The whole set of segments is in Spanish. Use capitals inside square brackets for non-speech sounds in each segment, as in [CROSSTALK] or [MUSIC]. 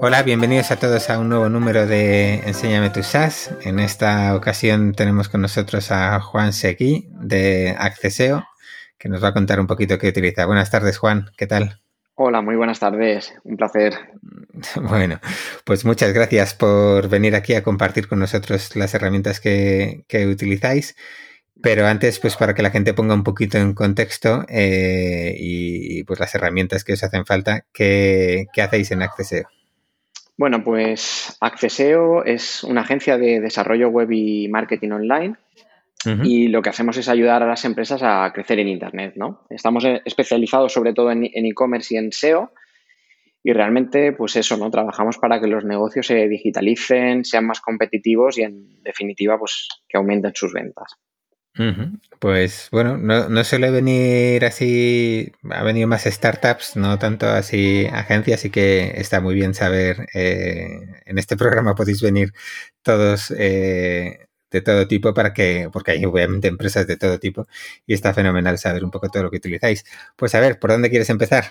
Hola, bienvenidos a todos a un nuevo número de Enséñame tu SaaS. En esta ocasión tenemos con nosotros a Juan Seguí de Acceseo, que nos va a contar un poquito qué utiliza. Buenas tardes, Juan, ¿qué tal? Hola, muy buenas tardes, un placer. [LAUGHS] Bueno, pues muchas gracias por venir aquí a compartir con nosotros las herramientas que, utilizáis. Pero antes, pues para que la gente ponga un poquito en contexto eh, y pues las herramientas que os hacen falta, ¿qué, qué hacéis en Acceseo? Bueno, pues Acceseo es una agencia de desarrollo web y marketing online y lo que hacemos es ayudar a las empresas a crecer en Internet, ¿no? Estamos eh, especializados sobre todo en e-commerce y en SEO y realmente, pues eso, ¿no? Trabajamos para que los negocios se digitalicen, sean más competitivos y en definitiva, pues que aumenten sus ventas. Pues bueno, no, no, suele venir así, ha venido más startups, no tanto así agencias, así que está muy bien saber, eh, en este programa podéis venir todos eh, de todo tipo para que, porque hay obviamente empresas de todo tipo y está fenomenal saber un poco todo lo que utilizáis. Pues a ver, ¿por dónde quieres empezar?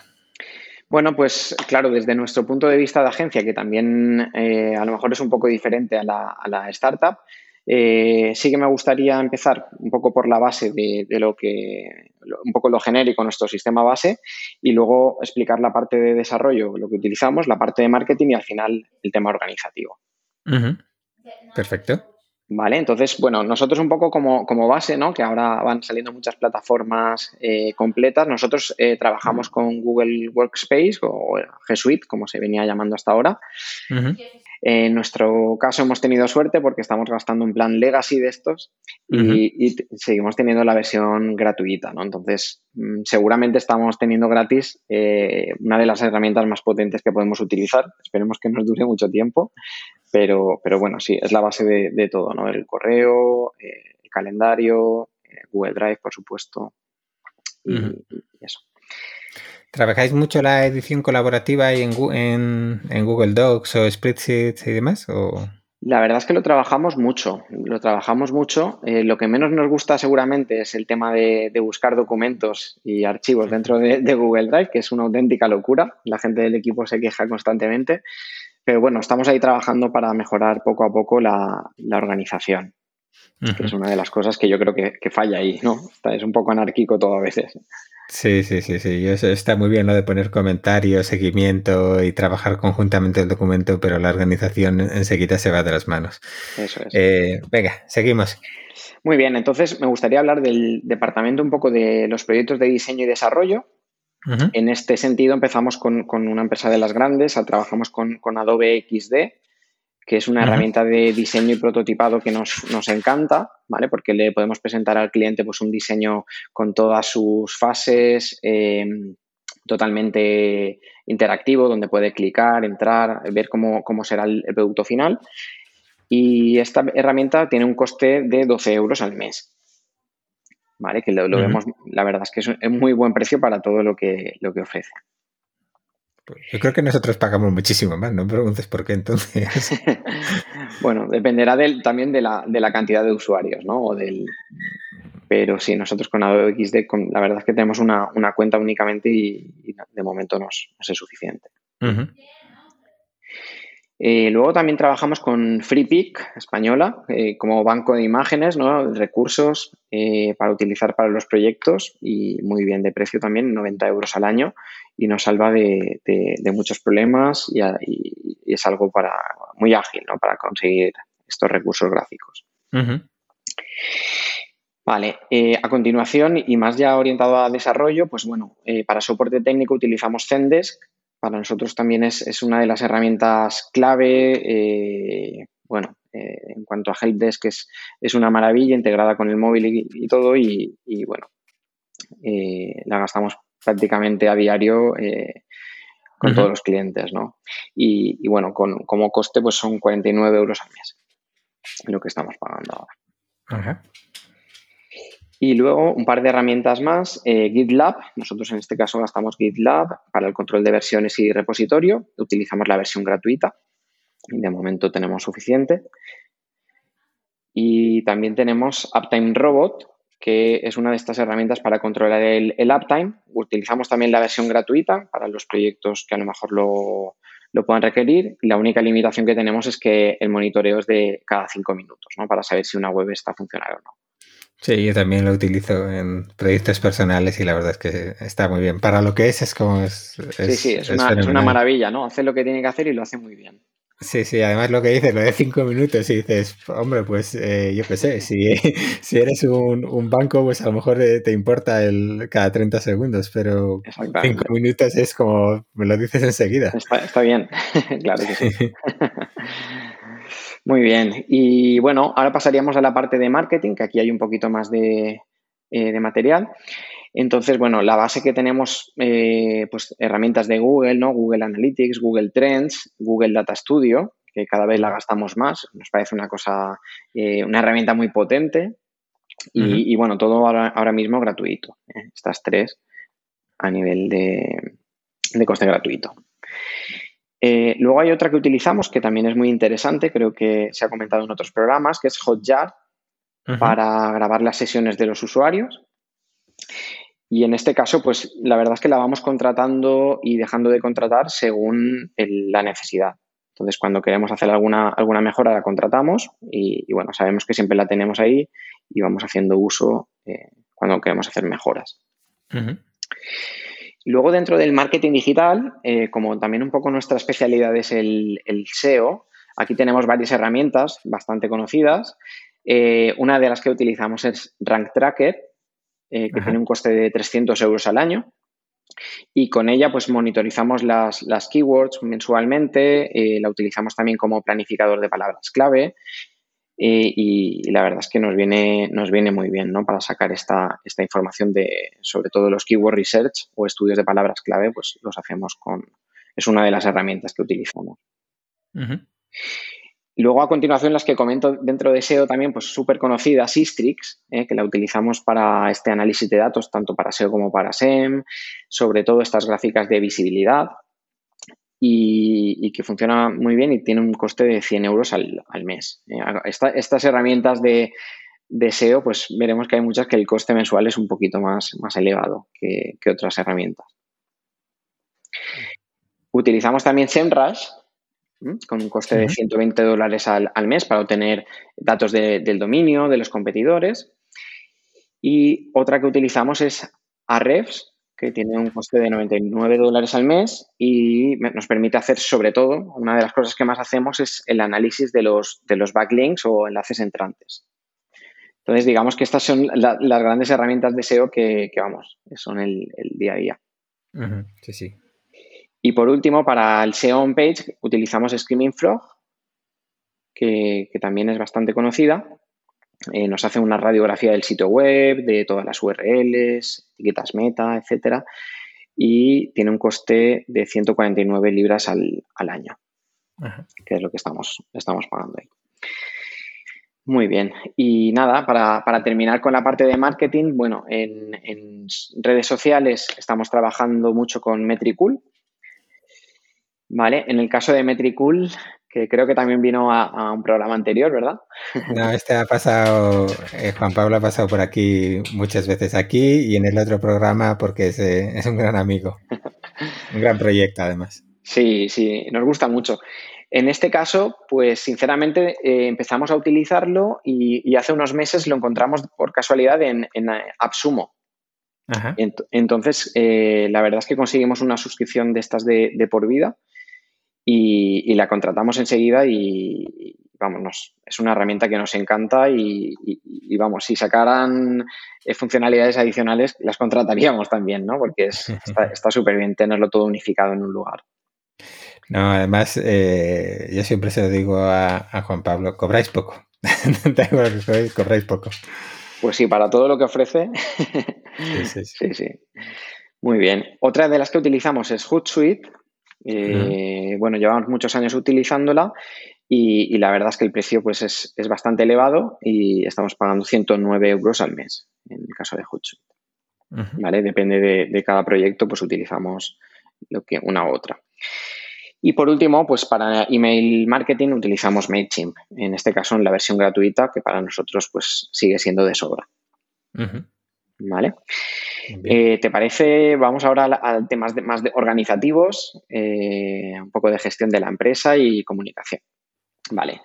Bueno, pues claro, desde nuestro punto de vista de agencia, que también eh, a lo mejor es un poco diferente a la, a la startup, eh, sí que me gustaría empezar un poco por la base de, lo que, un poco lo genérico, nuestro sistema base, y luego explicar la parte de desarrollo, lo que utilizamos, la parte de marketing y al final el tema organizativo. Perfecto. Vale, entonces, bueno, nosotros un poco como, base, ¿no? Que ahora van saliendo muchas plataformas eh, completas. Nosotros eh, trabajamos con Google Workspace o G Suite, como se venía llamando hasta ahora. En nuestro caso hemos tenido suerte porque estamos gastando un plan legacy de estos y, seguimos teniendo la versión gratuita, ¿no? Entonces, mm, seguramente estamos teniendo gratis eh, una de las herramientas más potentes que podemos utilizar. Esperemos que nos dure mucho tiempo, pero, pero bueno, sí, es la base de, todo, ¿no? El correo, eh, el calendario, eh, Google Drive, por supuesto, y eso. ¿Trabajáis mucho la edición colaborativa en, en, Google Docs o Spreadsheets y demás? O? La verdad es que lo trabajamos mucho, lo trabajamos mucho. Eh, lo que menos nos gusta seguramente es el tema de, buscar documentos y archivos dentro de, Google Drive, que es una auténtica locura. La gente del equipo se queja constantemente. Pero bueno, estamos ahí trabajando para mejorar poco a poco la, organización, que es una de las cosas que yo creo que, que falla ahí, ¿no? Es un poco anárquico todo a veces. Sí, sí, sí, sí. Eso está muy bien lo de poner comentarios, seguimiento y trabajar conjuntamente el documento, pero la organización enseguida se va de las manos. Eso es. Eh, venga, seguimos. Muy bien, entonces me gustaría hablar del departamento un poco de los proyectos de diseño y desarrollo. En este sentido, empezamos con, una empresa de las grandes, trabajamos con, con Adobe XD, que es una herramienta de diseño y prototipado que nos, encanta, ¿vale? Porque le podemos presentar al cliente pues, un diseño con todas sus fases, em, totalmente interactivo, donde puede clicar, entrar, ver cómo, será el, producto final. Y esta herramienta tiene un coste de 12 euros al mes. ¿Vale? Que lo, vemos, la verdad es que es un muy buen precio para todo lo que, lo que ofrece. Yo creo que nosotros pagamos muchísimo más, no me preguntes por qué entonces. [LAUGHS] bueno, dependerá también de la, cantidad de usuarios, ¿no? O del, pero sí, nosotros con Adobe XD, la verdad es que tenemos una, cuenta únicamente y, de momento nos, es suficiente. Eh, luego también trabajamos con FreePic española eh, como banco de imágenes, ¿no? recursos eh, para utilizar para los proyectos y muy bien de precio también, 90 euros al año y nos salva de, muchos problemas y, es algo para muy ágil ¿no? para conseguir estos recursos gráficos. Vale, a continuación y más ya orientado a desarrollo, pues bueno, para soporte técnico utilizamos Zendesk para nosotros también es, una de las herramientas clave. Eh, bueno, eh, en cuanto a Helpdesk es, es una maravilla integrada con el móvil y, todo y, bueno, eh, la gastamos prácticamente a diario con todos los clientes, ¿no? Y, bueno, con, como coste pues son 49 euros al mes lo que estamos pagando ahora. Y luego un par de herramientas más, eh, GitLab, nosotros en este caso gastamos GitLab para el control de versiones y repositorio, utilizamos la versión gratuita, de momento tenemos suficiente. Y también tenemos Uptime Robot, que es una de estas herramientas para controlar el, uptime. Utilizamos también la versión gratuita para los proyectos que a lo mejor lo, lo puedan requerir. La única limitación que tenemos es que el monitoreo es de cada cinco minutos, ¿no? Para saber si una web está funcionando o no. Sí, yo también lo utilizo en proyectos personales y la verdad es que está muy bien. Para lo que es, es como... Es, sí, sí, es, una, es, una, maravilla, ¿no? Hace lo que tiene que hacer y lo hace muy bien. Sí, sí, además lo que dices, lo de cinco minutos y dices, hombre, pues eh, yo qué sé, si, [LAUGHS] si eres un, un, banco, pues a lo mejor eh, te importa el cada 30 segundos, pero cinco minutos es como, me lo dices enseguida. Está, está bien, [LAUGHS] claro que sí. [LAUGHS] Muy bien, y bueno, ahora pasaríamos a la parte de marketing, que aquí hay un poquito más de, eh, de material. Entonces, bueno, la base que tenemos, eh, pues herramientas de Google, ¿no? Google Analytics, Google Trends, Google Data Studio, que cada vez la gastamos más, nos parece una cosa, eh, una herramienta muy potente y, bueno, todo ahora, mismo gratuito, estas tres a nivel de, coste gratuito. Luego hay otra que utilizamos que también es muy interesante, creo que se ha comentado en otros programas, que es Hotjar para grabar las sesiones de los usuarios. Y en este caso, pues la verdad es que la vamos contratando y dejando de contratar según la necesidad. Entonces, cuando queremos hacer alguna, alguna mejora, la contratamos y, bueno, sabemos que siempre la tenemos ahí y vamos haciendo uso eh, cuando queremos hacer mejoras. Luego, dentro del marketing digital, eh, como también un poco nuestra especialidad es el, SEO, aquí tenemos varias herramientas bastante conocidas. Eh, una de las que utilizamos es Rank Tracker, eh, que tiene un coste de 300 euros al año. Y con ella, pues monitorizamos las, keywords mensualmente, eh, la utilizamos también como planificador de palabras clave. Eh, y, la verdad es que nos viene, nos viene muy bien ¿no? para sacar esta, esta información de, sobre todo los keyword research o estudios de palabras clave, pues los hacemos con, es una de las herramientas que utilizamos. Luego, a continuación, las que comento dentro de SEO también, pues súper conocida, Sistrix, eh, que la utilizamos para este análisis de datos, tanto para SEO como para SEM, sobre todo estas gráficas de visibilidad y, que funciona muy bien y tiene un coste de 100 euros al, mes. Eh, estas herramientas de, SEO, pues veremos que hay muchas que el coste mensual es un poquito más, más elevado que, que otras herramientas. Utilizamos también SEMrush, con un coste de 120 dólares al, mes para obtener datos del dominio, de los competidores. Y otra que utilizamos es Ahrefs, que tiene un coste de 99 dólares al mes y nos permite hacer sobre todo, una de las cosas que más hacemos es el análisis de los, de los backlinks o enlaces entrantes. Entonces, digamos que estas son las grandes herramientas de SEO que, vamos, son el, día a día. Sí, sí. Y por último, para el SEO on page utilizamos Screaming Frog, que, también es bastante conocida. Eh, nos hace una radiografía del sitio web, de todas las URLs, etiquetas meta, etcétera, y tiene un coste de 149 libras al, año, que es lo que estamos, estamos pagando ahí. Muy bien. Y nada, para, terminar con la parte de marketing, bueno, en, en, redes sociales estamos trabajando mucho con Metricool, Vale, en el caso de Metricool, que creo que también vino a, un programa anterior, ¿verdad? No, este ha pasado, eh, Juan Pablo ha pasado por aquí muchas veces aquí y en el otro programa porque es, eh, un gran amigo, un gran proyecto además. Sí, sí, nos gusta mucho. En este caso, pues sinceramente eh, empezamos a utilizarlo y, hace unos meses lo encontramos por casualidad en, en AppSumo. entonces, la verdad es que conseguimos una suscripción de estas de, de por vida y, la contratamos enseguida y, vamos, es una herramienta que nos encanta y, vamos, si sacaran eh, funcionalidades adicionales las contrataríamos también, ¿no? Porque [LAUGHS] está súper bien tenerlo todo unificado en un lugar. No, además, eh, yo siempre se lo digo a, Juan Pablo, cobráis poco. [LAUGHS] cobráis poco. Pues sí, para todo lo que ofrece. [LAUGHS] sí, sí, sí. Muy bien. Otra de las que utilizamos es Hootsuite, eh, bueno, llevamos muchos años utilizándola y, la verdad es que el precio pues es, bastante elevado y estamos pagando 109 euros al mes en el caso de Hootsuite. ¿Vale? Depende de, cada proyecto, pues utilizamos lo que una u otra. Y por último, pues para email marketing utilizamos MailChimp, en este caso en la versión gratuita, que para nosotros pues sigue siendo de sobra. ¿Vale? Eh, ¿Te parece? Vamos ahora a, temas más organizativos, eh, un poco de gestión de la empresa y comunicación. Vale.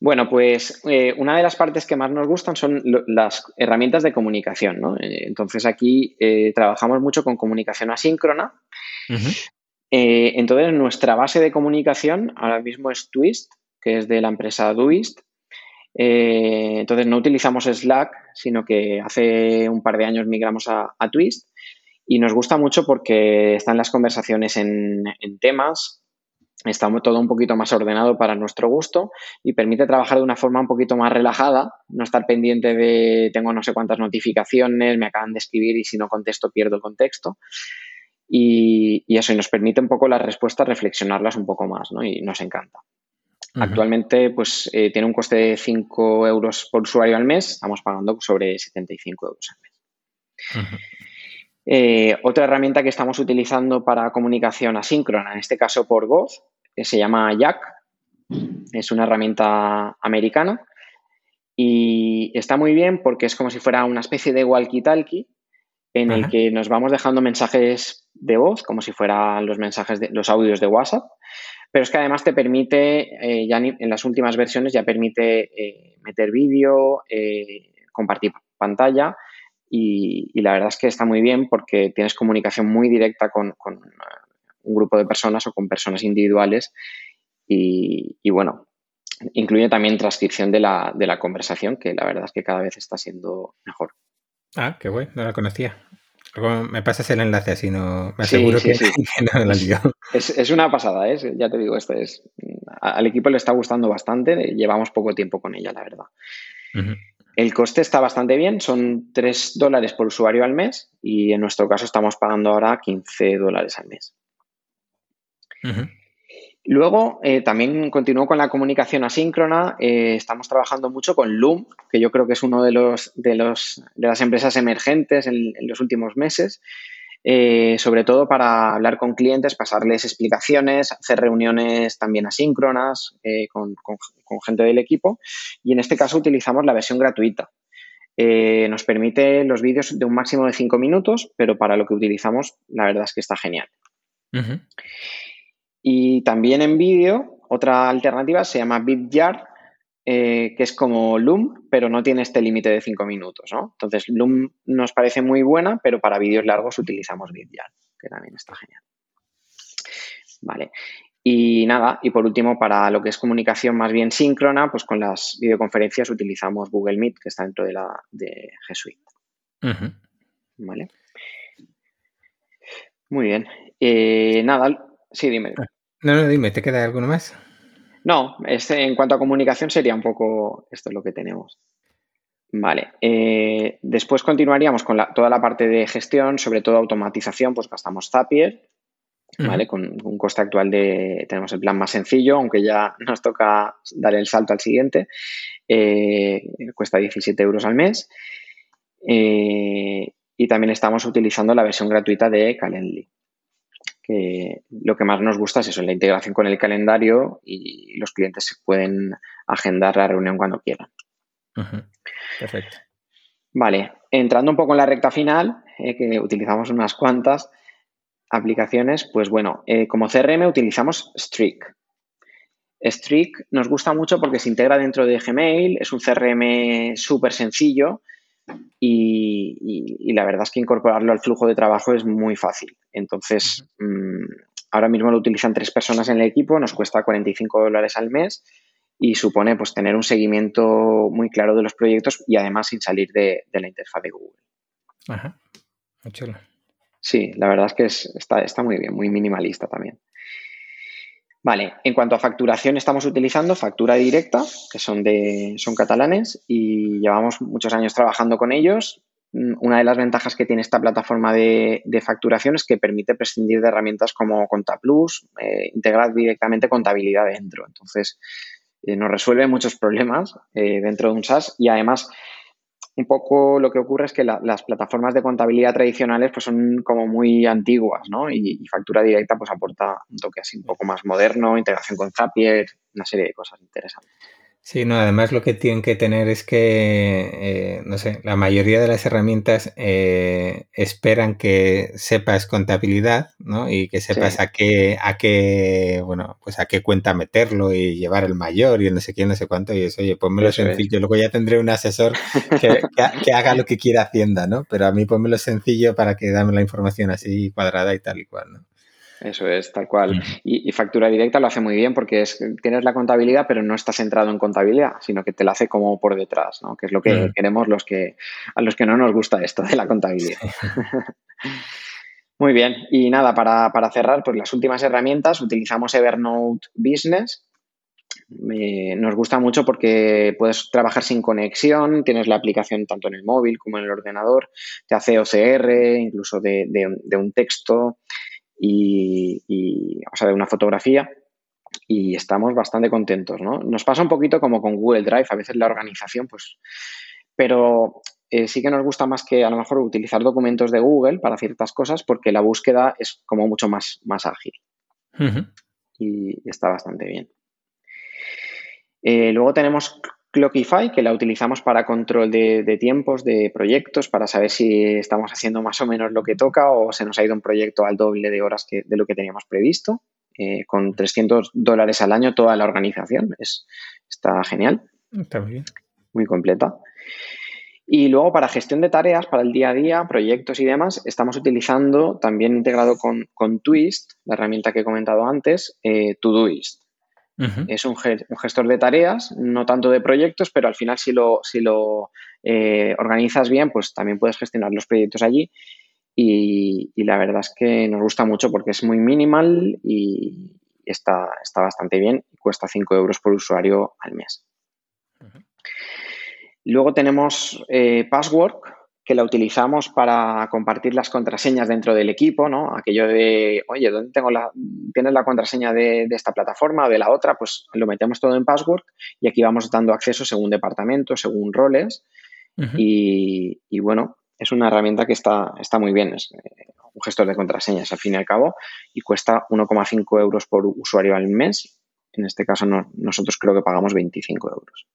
Bueno, pues eh, una de las partes que más nos gustan son las herramientas de comunicación, ¿no? entonces aquí trabajamos mucho con comunicación asíncrona. entonces nuestra base de comunicación ahora mismo es Twist, que es de la empresa Doist. Eh, entonces no utilizamos Slack, sino que hace un par de años migramos a, Twist y nos gusta mucho porque están las conversaciones en, temas, está todo un poquito más ordenado para nuestro gusto y permite trabajar de una forma un poquito más relajada, no estar pendiente de tengo no sé cuántas notificaciones, me acaban de escribir y si no contesto pierdo el contexto. Y, y eso, y nos permite un poco las respuestas reflexionarlas un poco más, ¿no? Y nos encanta. Actualmente, pues eh, tiene un coste de 5 euros por usuario al mes. Estamos pagando sobre 75 euros al mes. Eh, otra herramienta que estamos utilizando para comunicación asíncrona, en este caso por voz, que se llama Jack. Es una herramienta americana y está muy bien porque es como si fuera una especie de walkie-talkie en el que nos vamos dejando mensajes de voz, como si fueran los mensajes de los audios de WhatsApp, pero es que además te permite, eh, ya en las últimas versiones ya permite eh, meter vídeo, eh, compartir pantalla y, la verdad es que está muy bien porque tienes comunicación muy directa con, un grupo de personas o con personas individuales y, bueno, incluye también transcripción de la, de la conversación que la verdad es que cada vez está siendo mejor. Ah, qué bueno, no la conocía me pasas el enlace así, no me aseguro [LAUGHS] que, no la Es, una pasada, ¿eh? ya te digo, esto es. Al equipo le está gustando bastante, llevamos poco tiempo con ella, la verdad. El coste está bastante bien, son 3 dólares por usuario al mes y en nuestro caso estamos pagando ahora 15 dólares al mes. Luego, eh, también continúo con la comunicación asíncrona. Eh, estamos trabajando mucho con Loom, que yo creo que es uno de, los, de, los, de las empresas emergentes en, los últimos meses, eh, sobre todo para hablar con clientes, pasarles explicaciones, hacer reuniones también asíncronas con, gente del equipo. Y en este caso utilizamos la versión gratuita. nos permite los vídeos de un máximo de 5 minutos, pero para lo que utilizamos, la verdad es que está genial. Y también en vídeo, otra alternativa se llama BitYard, eh, que es como Loom, pero no tiene este límite de 5 minutos, ¿no? Entonces, Loom nos parece muy buena, pero para vídeos largos utilizamos BitYard, que también está genial. Vale. Y nada, y por último, para lo que es comunicación más bien síncrona, pues con las videoconferencias utilizamos Google Meet, que está dentro de la de G Suite. Vale. Muy bien. Eh, nada, Sí, dime. Ah, no, no, dime, ¿te queda alguno más? No, este, en cuanto a comunicación sería un poco esto es lo que tenemos. Vale. Eh, después continuaríamos con toda la parte de gestión, sobre todo automatización, pues gastamos Zapier, ¿vale? Con un coste actual de, tenemos el plan más sencillo, aunque ya nos toca dar el salto al siguiente, eh, cuesta 17 euros al mes. Eh, y también estamos utilizando la versión gratuita de Calendly que lo que más nos gusta es eso, la integración con el calendario y los clientes pueden agendar la reunión cuando quieran. Perfecto. Vale, entrando un poco en la recta final, eh, que utilizamos unas cuantas aplicaciones, pues bueno, eh, como CRM utilizamos Streak. Streak nos gusta mucho porque se integra dentro de Gmail, es un CRM súper sencillo y, la verdad es que incorporarlo al flujo de trabajo es muy fácil. Entonces, mm, ahora mismo lo utilizan tres personas en el equipo, nos cuesta 45 dólares al mes y supone pues tener un seguimiento muy claro de los proyectos y además sin salir de, la interfaz de Google. Ajá, muy chulo. Sí, la verdad es que está, está muy bien, muy minimalista también. Vale, en cuanto a facturación estamos utilizando factura directa, que son, de, son catalanes y llevamos muchos años trabajando con ellos. Mm, una de las ventajas que tiene esta plataforma de, facturación es que permite prescindir de herramientas como ContaPlus, eh, integrar directamente contabilidad dentro. Entonces, eh, nos resuelve muchos problemas eh, dentro de un SaaS y además un poco lo que ocurre es que las plataformas de contabilidad tradicionales pues son como muy antiguas, ¿no? Y, y, factura directa pues aporta un toque así un poco más moderno, integración con Zapier, una serie de cosas interesantes. Sí, no, además lo que tienen que tener es que, eh, no sé, la mayoría de las herramientas eh, esperan que sepas contabilidad, ¿no? Y que sepas a qué, a qué, bueno, pues a qué cuenta meterlo y llevar el mayor y no sé quién, no sé cuánto. Y eso, oye, ponmelo sencillo. Luego ya tendré un asesor que, que, haga lo que quiera Hacienda, ¿no? Pero a mí ponmelo sencillo para que dame la información así cuadrada y tal y cual, ¿no? Eso es, tal cual. Y, factura directa lo hace muy bien porque es, tienes la contabilidad, pero no estás centrado en contabilidad, sino que te la hace como por detrás, ¿no? Que es lo que queremos los que, a los que no nos gusta esto de la contabilidad. [LAUGHS] muy bien. Y nada, para, para, cerrar, pues las últimas herramientas, utilizamos Evernote Business. nos gusta mucho porque puedes trabajar sin conexión, tienes la aplicación tanto en el móvil como en el ordenador, te hace OCR, incluso de, de un texto, y, o sea, de una fotografía y estamos bastante contentos, ¿no? Nos pasa un poquito como con Google Drive, a veces la organización, pues, pero eh, sí que nos gusta más que a lo mejor utilizar documentos de Google para ciertas cosas porque la búsqueda es como mucho más, más ágil y, está bastante bien. Eh, luego tenemos Clockify, que la utilizamos para control de, tiempos, de proyectos, para saber si estamos haciendo más o menos lo que toca o se nos ha ido un proyecto al doble de horas que, de lo que teníamos previsto. Eh, con 300 dólares al año toda la organización. Es, está genial. Está muy bien. Muy completa. Y luego para gestión de tareas, para el día a día, proyectos y demás, estamos utilizando también integrado con, con Twist, la herramienta que he comentado antes, eh, Todoist. Es un, gestor de tareas, no tanto de proyectos, pero al final si lo, si lo eh, organizas bien, pues también puedes gestionar los proyectos allí. Y, la verdad es que nos gusta mucho porque es muy minimal y está, está bastante bien y cuesta 5 euros por usuario al mes. Luego tenemos eh, Passwork, que la utilizamos para compartir las contraseñas dentro del equipo, ¿no? Aquello de, oye, ¿dónde tengo la, tienes la contraseña de, esta plataforma o de la otra? Pues lo metemos todo en Password y aquí vamos dando acceso según departamento, según roles. y, bueno, es una herramienta que está, está muy bien, es eh, un gestor de contraseñas al fin y al cabo y cuesta 1,5 euros por usuario al mes. En este caso nosotros creo que pagamos 25 euros.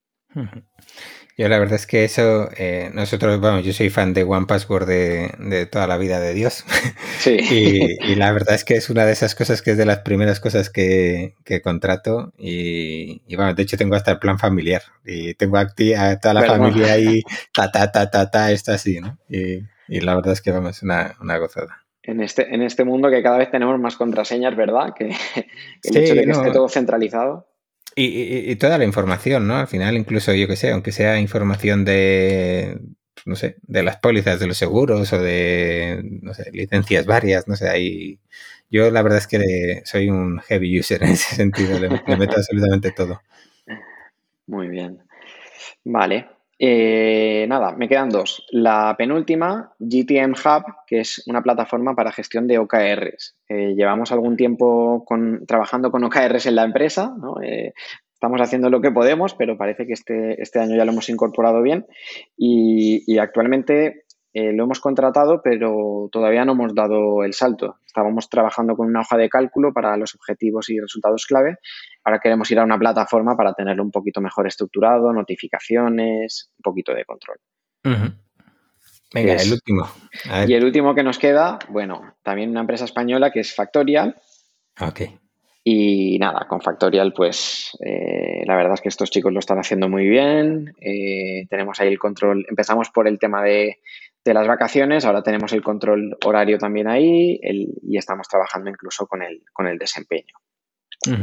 Yo la verdad es que eso, eh, nosotros, bueno, yo soy fan de One Password de, toda la vida de Dios. [LAUGHS] Sí. y, la verdad es que es una de esas cosas que es de las primeras cosas que, contrato. Y, bueno, de hecho tengo hasta el plan familiar. Y tengo a, toda la familia ahí, [LAUGHS] ta, ta, ta, ta, ta, está así, ¿no? Y, la verdad es que vamos, una, una gozada. En este, en este mundo que cada vez tenemos más contraseñas, ¿verdad? Que, [LAUGHS] el hecho de que esté todo centralizado. Y, toda la información, ¿no? Al final, incluso yo que sé, aunque sea información de, no sé, de las pólizas de los seguros o de, no sé, licencias varias, no sé, ahí... Yo la verdad es que soy un heavy user en ese sentido, le, meto absolutamente todo. [LAUGHS] Muy bien. Vale. Eh, nada, me quedan dos. La penúltima, GTM Hub, que es una plataforma para gestión de OKRs. Eh, llevamos algún tiempo trabajando con OKRs en la empresa, eh, estamos haciendo lo que podemos, pero parece que este, este año ya lo hemos incorporado bien y, actualmente lo hemos contratado, pero todavía no hemos dado el salto. Estábamos trabajando con una hoja de cálculo para los objetivos y resultados clave. Ahora queremos ir a una plataforma para tenerlo un poquito mejor estructurado, notificaciones, un poquito de control. Venga, el último. Y el último que nos queda, bueno, también una empresa española que es Factorial. Ok. Y nada, con Factorial, pues eh, la verdad es que estos chicos lo están haciendo muy bien. Eh, tenemos ahí el control. Empezamos por el tema de, las vacaciones, ahora tenemos el control horario también ahí y estamos trabajando incluso con el, con el desempeño.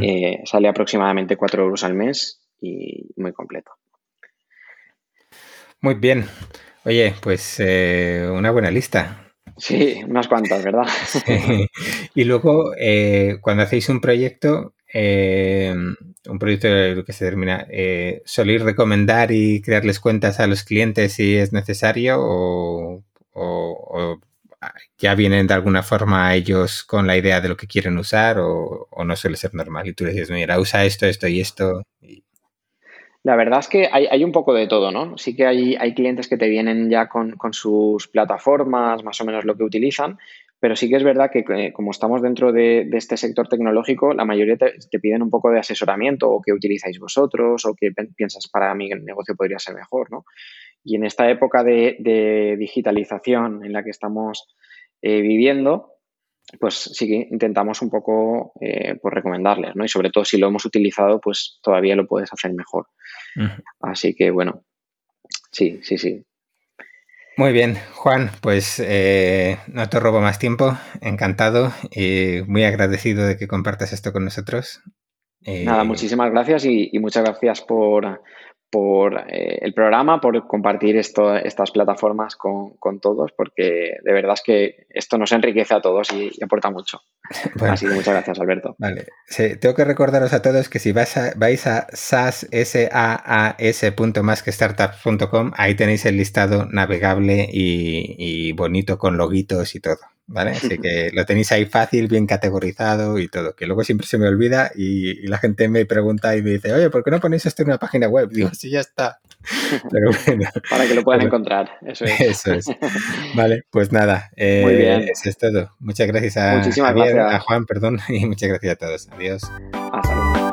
Eh, sale aproximadamente 4 euros al mes y muy completo. Muy bien. Oye, pues eh, una buena lista. Sí, unas cuantas, ¿verdad? [LAUGHS] Y luego, eh, cuando hacéis un proyecto, eh, un proyecto que se termina, ¿soléis recomendar y crearles cuentas a los clientes si es necesario o, ya vienen de alguna forma ellos con la idea de lo que quieren usar o, no suele ser normal? Y tú les dices, mira, usa esto, esto y esto. La verdad es que hay, un poco de todo, ¿no? Sí que hay, hay clientes que te vienen ya con, sus plataformas, más o menos lo que utilizan, pero sí que es verdad que como estamos dentro de, este sector tecnológico, la mayoría te, piden un poco de asesoramiento o qué utilizáis vosotros o qué piensas para mi negocio podría ser mejor, ¿no? Y en esta época de, digitalización en la que estamos eh, viviendo, pues sí que intentamos un poco eh, pues recomendarles, ¿no? Y sobre todo si lo hemos utilizado, pues todavía lo puedes hacer mejor. Así que bueno, sí, sí, sí. Muy bien, Juan, pues eh, no te robo más tiempo, encantado y muy agradecido de que compartas esto con nosotros. Nada, muchísimas gracias y muchas gracias por, por eh, el programa, por compartir esto, estas plataformas con, todos, porque de verdad es que esto nos enriquece a todos y, aporta mucho. [LAUGHS] Así que muchas gracias, Alberto. Vale. tengo que recordaros a todos que si vais a, vais a sas.com, ahí tenéis el listado navegable y, y bonito con loguitos y todo. ¿Vale? [LAUGHS] Así que lo tenéis ahí fácil, bien categorizado y todo, que luego siempre se me olvida y, la gente me pregunta y me dice, oye, ¿por qué no ponéis esto en una página web? Digo, sí, ya está. [LAUGHS] Pero bueno. Para que lo puedan encontrar, eso es. Eso es. [LAUGHS] Vale, pues nada. Eh, Muy bien. Eso es todo. Muchas gracias a, Muchísimas gracias. a Juan, perdón, y muchas gracias a todos. Adiós. Hasta luego.